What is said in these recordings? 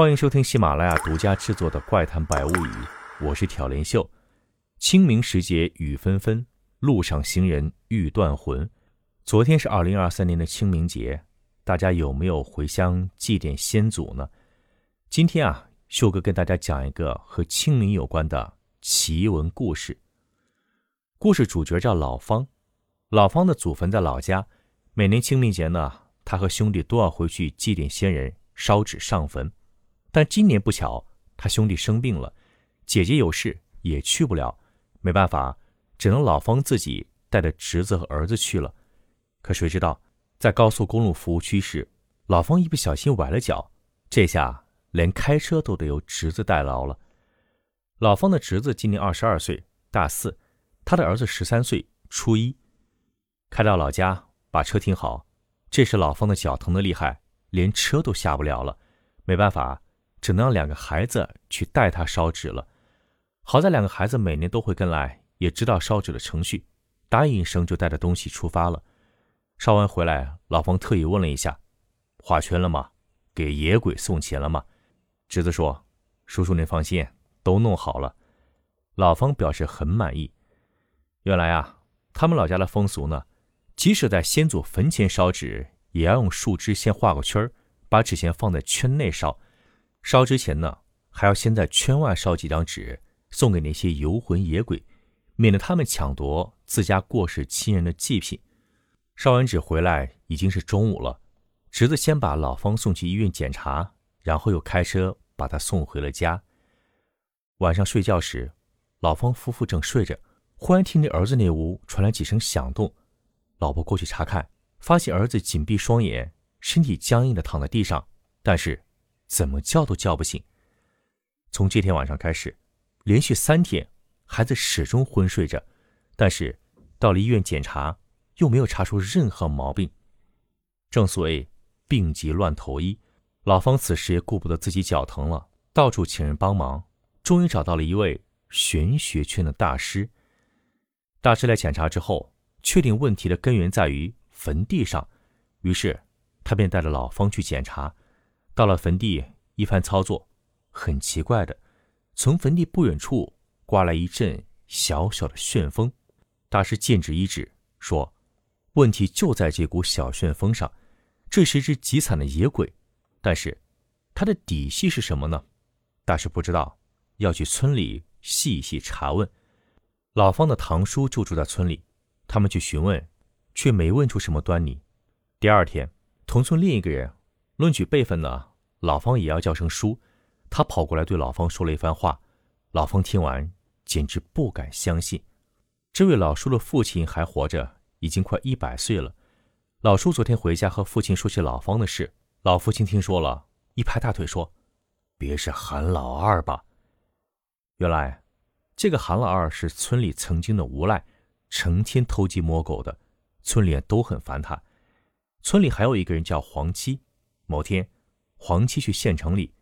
欢迎收听喜马拉雅独家制作的《怪谈百物语》，我是挑帘秀。清明时节雨纷纷，路上行人欲断魂。昨天是二零二三年的清明节，大家有没有回乡祭奠先祖呢？今天啊，秀哥跟大家讲一个和清明有关的奇闻故事。故事主角叫老方，老方的祖坟在老家，每年清明节呢，他和兄弟都要回去祭奠先人，烧纸上坟。但今年不巧，他兄弟生病了，姐姐有事也去不了，没办法，只能老方自己带着侄子和儿子去了。可谁知道，在高速公路服务区时，老方一不小心崴了脚，这下连开车都得由侄子代劳了。老方的侄子今年二十二岁，大四；他的儿子十三岁，初一。开到老家，把车停好，这时老方的脚疼得厉害，连车都下不了了，没办法。只能让两个孩子去带他烧纸了。好在两个孩子每年都会跟来，也知道烧纸的程序，答应一声就带着东西出发了。烧完回来，老方特意问了一下：“画圈了吗？给野鬼送钱了吗？”侄子说：“叔叔您放心，都弄好了。”老方表示很满意。原来啊，他们老家的风俗呢，即使在先祖坟前烧纸，也要用树枝先画个圈儿，把纸钱放在圈内烧。烧之前呢，还要先在圈外烧几张纸，送给那些游魂野鬼，免得他们抢夺自家过世亲人的祭品。烧完纸回来已经是中午了，侄子先把老方送去医院检查，然后又开车把他送回了家。晚上睡觉时，老方夫妇正睡着，忽然听见儿子那屋传来几声响动，老婆过去查看，发现儿子紧闭双眼，身体僵硬的躺在地上，但是。怎么叫都叫不醒。从这天晚上开始，连续三天，孩子始终昏睡着，但是到了医院检查，又没有查出任何毛病。正所谓病急乱投医，老方此时也顾不得自己脚疼了，到处请人帮忙，终于找到了一位玄学圈的大师。大师来检查之后，确定问题的根源在于坟地上，于是他便带着老方去检查。到了坟地，一番操作，很奇怪的，从坟地不远处刮来一阵小小的旋风。大师剑指一指，说：“问题就在这股小旋风上。这是一只极惨的野鬼，但是它的底细是什么呢？大师不知道，要去村里细细查问。老方的堂叔就住在村里，他们去询问，却没问出什么端倪。第二天，同村另一个人论起辈分呢。”老方也要叫声叔，他跑过来对老方说了一番话。老方听完，简直不敢相信，这位老叔的父亲还活着，已经快一百岁了。老叔昨天回家和父亲说起老方的事，老父亲听说了，一拍大腿说：“别是韩老二吧？”原来，这个韩老二是村里曾经的无赖，成天偷鸡摸狗的，村里人都很烦他。村里还有一个人叫黄七，某天。黄七去县城里，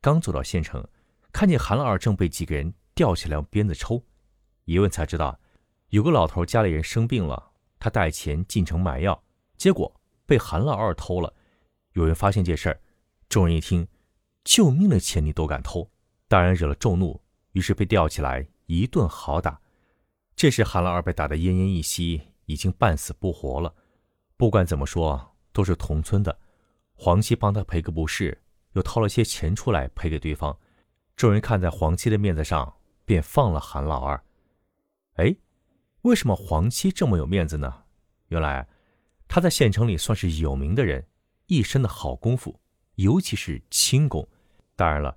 刚走到县城，看见韩老二正被几个人吊起来用鞭子抽。一问才知道，有个老头家里人生病了，他带钱进城买药，结果被韩老二偷了。有人发现这事儿，众人一听，救命的钱你都敢偷，当然惹了众怒，于是被吊起来一顿好打。这时韩老二被打得奄奄一息，已经半死不活了。不管怎么说，都是同村的。黄七帮他赔个不是，又掏了些钱出来赔给对方。众人看在黄七的面子上，便放了韩老二。哎，为什么黄七这么有面子呢？原来他在县城里算是有名的人，一身的好功夫，尤其是轻功。当然了，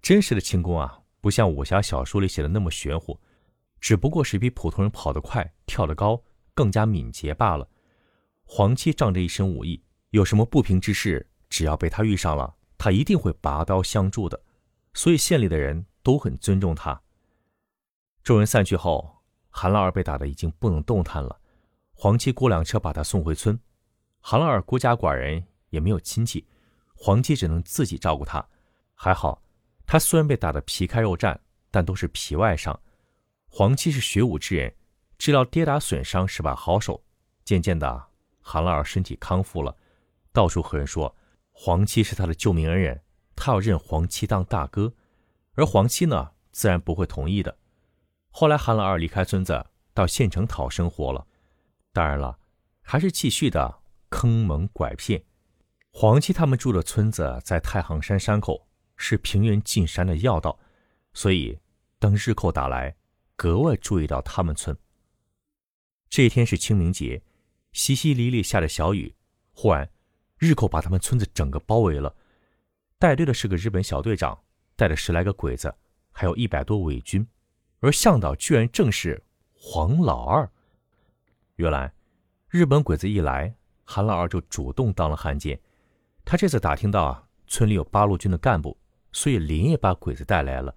真实的轻功啊，不像武侠小说里写的那么玄乎，只不过是比普通人跑得快、跳得高、更加敏捷罢了。黄七仗着一身武艺。有什么不平之事，只要被他遇上了，他一定会拔刀相助的，所以县里的人都很尊重他。众人散去后，韩老二被打得已经不能动弹了，黄七雇辆车把他送回村。韩老二孤家寡人，也没有亲戚，黄七只能自己照顾他。还好，他虽然被打得皮开肉绽，但都是皮外伤。黄七是学武之人，治疗跌打损伤是把好手。渐渐的，韩老二身体康复了。到处和人说，黄七是他的救命恩人，他要认黄七当大哥，而黄七呢，自然不会同意的。后来韩老二离开村子，到县城讨生活了。当然了，还是继续的坑蒙拐骗。黄七他们住的村子在太行山山口，是平原进山的要道，所以当日寇打来，格外注意到他们村。这一天是清明节，淅淅沥沥下着小雨，忽然，日寇把他们村子整个包围了。带队的是个日本小队长，带着十来个鬼子，还有一百多伪军，而向导居然正是黄老二。原来，日本鬼子一来，韩老二就主动当了汉奸。他这次打听到啊，村里有八路军的干部，所以连夜把鬼子带来了。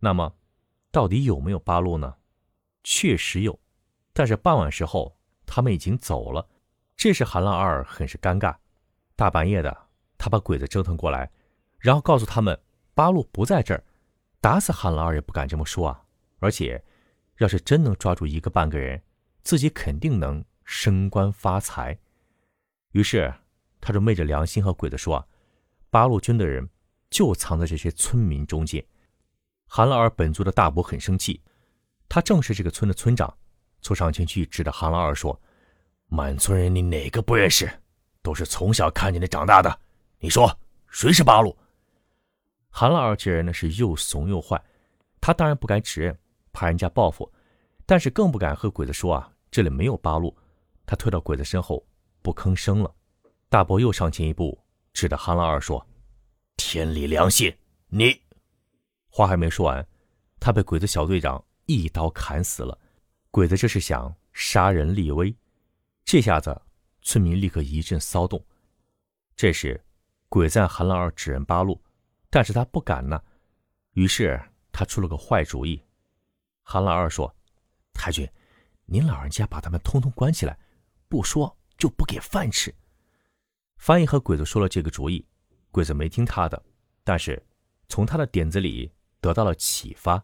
那么，到底有没有八路呢？确实有，但是傍晚时候他们已经走了。这时韩老二很是尴尬。大半夜的，他把鬼子折腾过来，然后告诉他们八路不在这儿，打死韩老二也不敢这么说啊。而且，要是真能抓住一个半个人，自己肯定能升官发财。于是。他就昧着良心和鬼子说：“啊八路军的人就藏在这些村民中间。”韩老二本族的大伯很生气，他正是这个村的村长，凑上前去指着韩老二说：“满村人你哪个不认识？都是从小看见你长大的，你说谁是八路？”韩老二这人呢是又怂又坏，他当然不敢指认，怕人家报复，但是更不敢和鬼子说啊这里没有八路。他退到鬼子身后不吭声了。大伯又上前一步，指着韩老二说：“天理良心，你！”话还没说完，他被鬼子小队长一刀砍死了。鬼子这是想杀人立威，这下子村民立刻一阵骚动。这时，鬼子韩老二指认八路，但是他不敢呢。于是他出了个坏主意。韩老二说：“太君，您老人家把他们通通关起来，不说就不给饭吃。”翻译和鬼子说了这个主意，鬼子没听他的，但是从他的点子里得到了启发。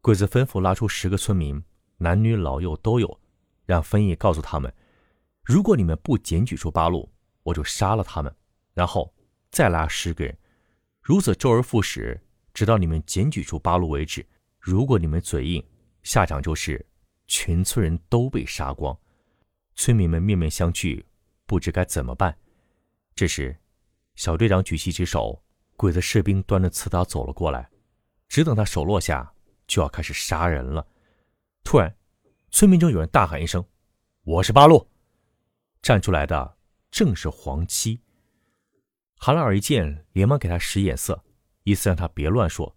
鬼子吩咐拉出十个村民，男女老幼都有，让翻译告诉他们：如果你们不检举出八路，我就杀了他们，然后再拉十个人，如此周而复始，直到你们检举出八路为止。如果你们嘴硬，下场就是全村人都被杀光。村民们面面相觑，不知该怎么办。这时，小队长举起一只手，鬼子士兵端着刺刀走了过来。只等他手落下，就要开始杀人了。突然，村民中有人大喊一声：“我是八路！”站出来的正是黄七。韩老二一见，连忙给他使眼色，意思让他别乱说。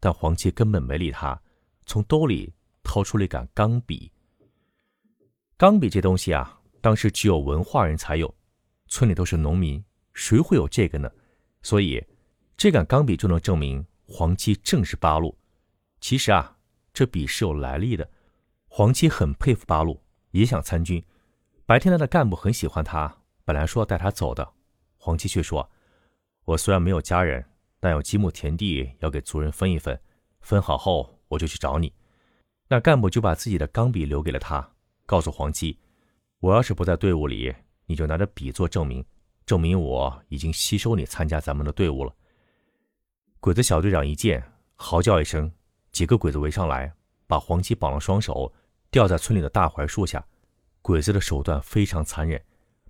但黄七根本没理他，从兜里掏出了一杆钢笔。钢笔这东西啊，当时只有文化人才有。村里都是农民，谁会有这个呢？所以，这杆钢笔就能证明黄七正是八路。其实啊，这笔是有来历的。黄七很佩服八路，也想参军。白天来的干部很喜欢他，本来说要带他走的，黄七却说：“我虽然没有家人，但有几亩田地要给族人分一分，分好后我就去找你。”那干部就把自己的钢笔留给了他，告诉黄七：“我要是不在队伍里。”你就拿着笔做证明，证明我已经吸收你参加咱们的队伍了。鬼子小队长一见，嚎叫一声，几个鬼子围上来，把黄七绑了双手，吊在村里的大槐树下。鬼子的手段非常残忍，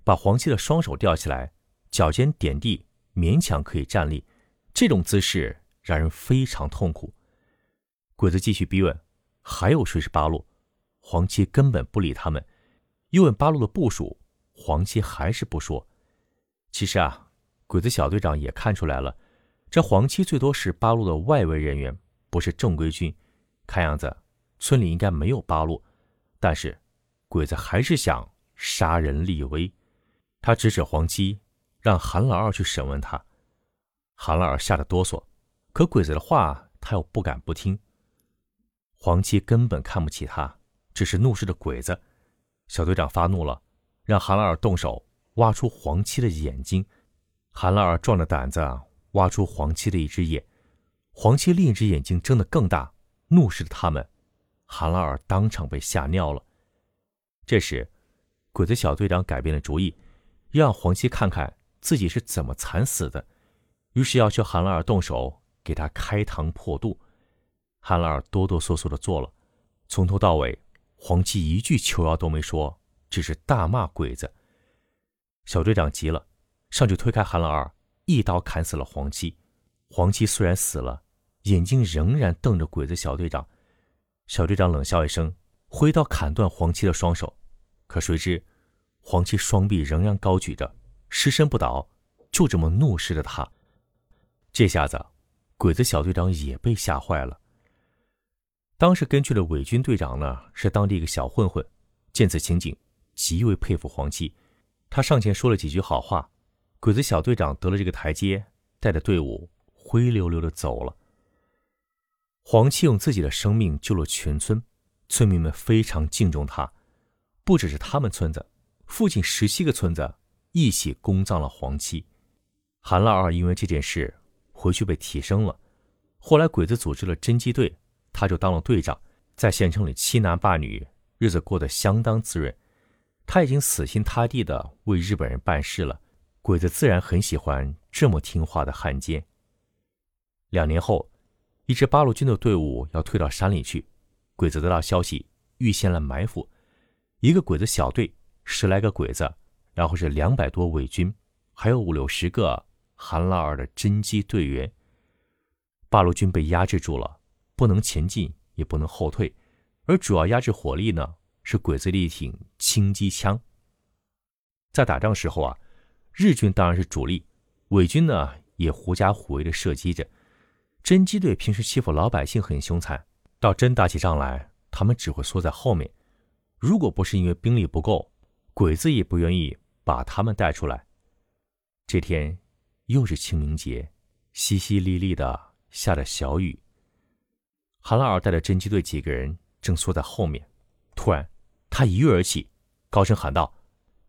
把黄七的双手吊起来，脚尖点地，勉强可以站立。这种姿势让人非常痛苦。鬼子继续逼问，还有谁是八路？黄七根本不理他们，又问八路的部署。黄七还是不说。其实啊，鬼子小队长也看出来了，这黄七最多是八路的外围人员，不是正规军。看样子村里应该没有八路，但是鬼子还是想杀人立威。他指指黄七，让韩老二去审问他。韩老二吓得哆嗦，可鬼子的话他又不敢不听。黄七根本看不起他，只是怒视着鬼子。小队长发怒了。让韩老二动手挖出黄七的眼睛，韩老二壮着胆子挖出黄七的一只眼，黄七另一只眼睛睁得更大，怒视着他们。韩老二当场被吓尿了。这时，鬼子小队长改变了主意，要让黄七看看自己是怎么惨死的。于是要求韩老二动手给他开膛破肚。韩老二哆哆嗦嗦的做了，从头到尾，黄七一句求饶都没说，只是大骂鬼子。小队长急了，上去推开韩老二，一刀砍死了黄七。黄七虽然死了，眼睛仍然瞪着鬼子小队长。小队长冷笑一声，挥刀砍断黄七的双手。可谁知，黄七双臂仍然高举着，尸身不倒，就这么怒视着他。这下子，鬼子小队长也被吓坏了。当时跟去的伪军队长呢，是当地一个小混混，见此情景，极为佩服黄七，他上前说了几句好话。鬼子小队长得了这个台阶，带着队伍灰溜溜的走了。黄七用自己的生命救了全村，村民们非常敬重他。不只是他们村子，附近十七个村子一起公葬了黄七。韩老二因为这件事回去被提升了，后来鬼子组织了侦缉队，他就当了队长，在县城里欺男霸女，日子过得相当滋润。他已经死心塌地的为日本人办事了，鬼子自然很喜欢这么听话的汉奸。两年后。一支八路军的队伍要退到山里去，鬼子得到消息，预先来埋伏。一个鬼子小队，十来个鬼子，然后是两百多伪军，还有五六十个韩老二的侦缉队员。八路军被压制住了，不能前进，也不能后退，而主要压制火力呢，是鬼子的一挺轻机枪。在打仗时候啊，日军当然是主力，伪军呢也狐假虎威的射击着。侦缉队平时欺负老百姓很凶残，到真打起仗来，他们只会缩在后面。如果不是因为兵力不够，鬼子也不愿意把他们带出来。这天又是清明节，淅淅沥沥的下着小雨。韩老二带着侦缉队几个人正缩在后面，突然他一跃而起，高声喊道：“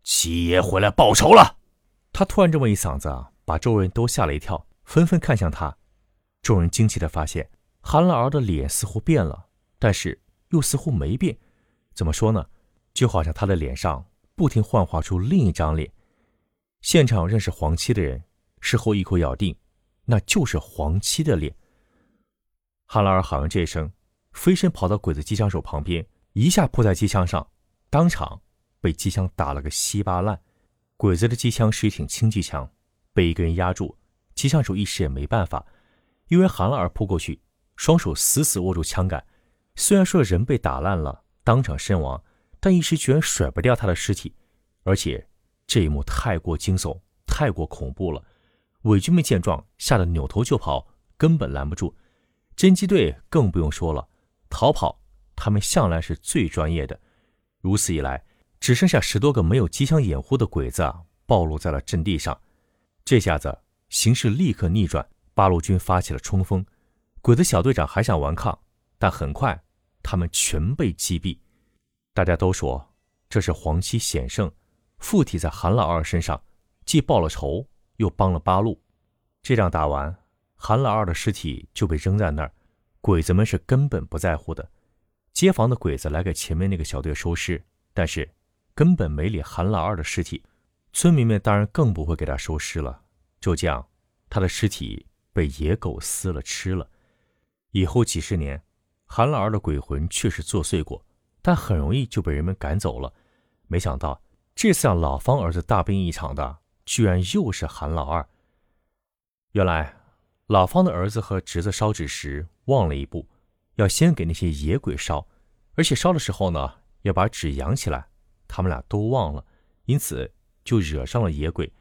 七爷回来报仇了！”他突然这么一嗓子啊，把周围人都吓了一跳，纷纷看向他。众人惊奇地发现，韩老二的脸似乎变了，但是又似乎没变。怎么说呢？就好像他的脸上不停幻化出另一张脸。现场认识黄七的人，事后一口咬定，那就是黄七的脸。韩老二喊完这一声，飞身跑到鬼子机枪手旁边，一下扑在机枪上，当场被机枪打了个稀巴烂。鬼子的机枪是一挺轻机枪，被一个人压住，机枪手一时也没办法。因为韩老二扑过去，双手死死握住枪杆，虽然说人被打烂了，当场身亡，但一时居然甩不掉他的尸体，而且这一幕太过惊悚，太过恐怖了。伪军们见状，吓得扭头就跑，根本拦不住。侦缉队更不用说了，逃跑他们向来是最专业的。如此一来，只剩下十多个没有机枪掩护的鬼子暴露在了阵地上。这下子形势立刻逆转。八路军发起了冲锋，鬼子小队长还想顽抗，但很快他们全被击毙。大家都说这是黄七险胜，附体在韩老二身上，既报了仇，又帮了八路。这仗打完，韩老二的尸体就被扔在那儿，鬼子们是根本不在乎的。街坊的鬼子来给前面那个小队收尸，但是根本没理韩老二的尸体。村民们当然更不会给他收尸了。就这样，他的尸体。被野狗撕了吃了，以后几十年，韩老二的鬼魂确实作祟过，但很容易就被人们赶走了。没想到这次让老方儿子大病一场的，居然又是韩老二。原来老方的儿子和侄子烧纸时忘了一步，要先给那些野鬼烧，而且烧的时候呢，要把纸扬起来。他们俩都忘了，因此就惹上了野鬼。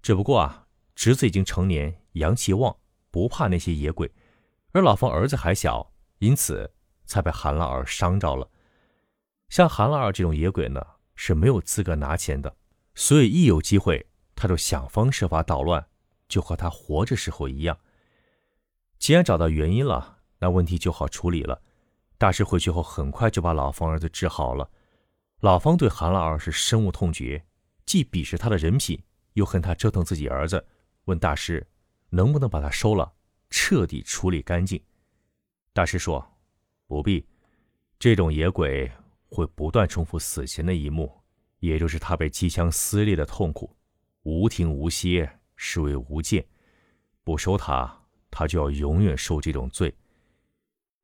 只不过啊，侄子已经成年，阳气旺。不怕那些野鬼，而老方儿子还小，因此才被韩老二伤着了。像韩老二这种野鬼呢，是没有资格拿钱的，所以一有机会，他就想方设法捣乱，就和他活着时候一样。既然找到原因了，那问题就好处理了。大师回去后，很快就把老方儿子治好了。老方对韩老二是深恶痛绝，既鄙视他的人品，又恨他折腾自己儿子，问大师。能不能把他收了，彻底处理干净？大师说：“不必，这种野鬼会不断重复死前的一幕，也就是他被机枪撕裂的痛苦，无停无歇，视为无间。不收他，他就要永远受这种罪。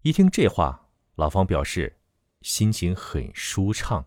一听这话，老方表示心情很舒畅。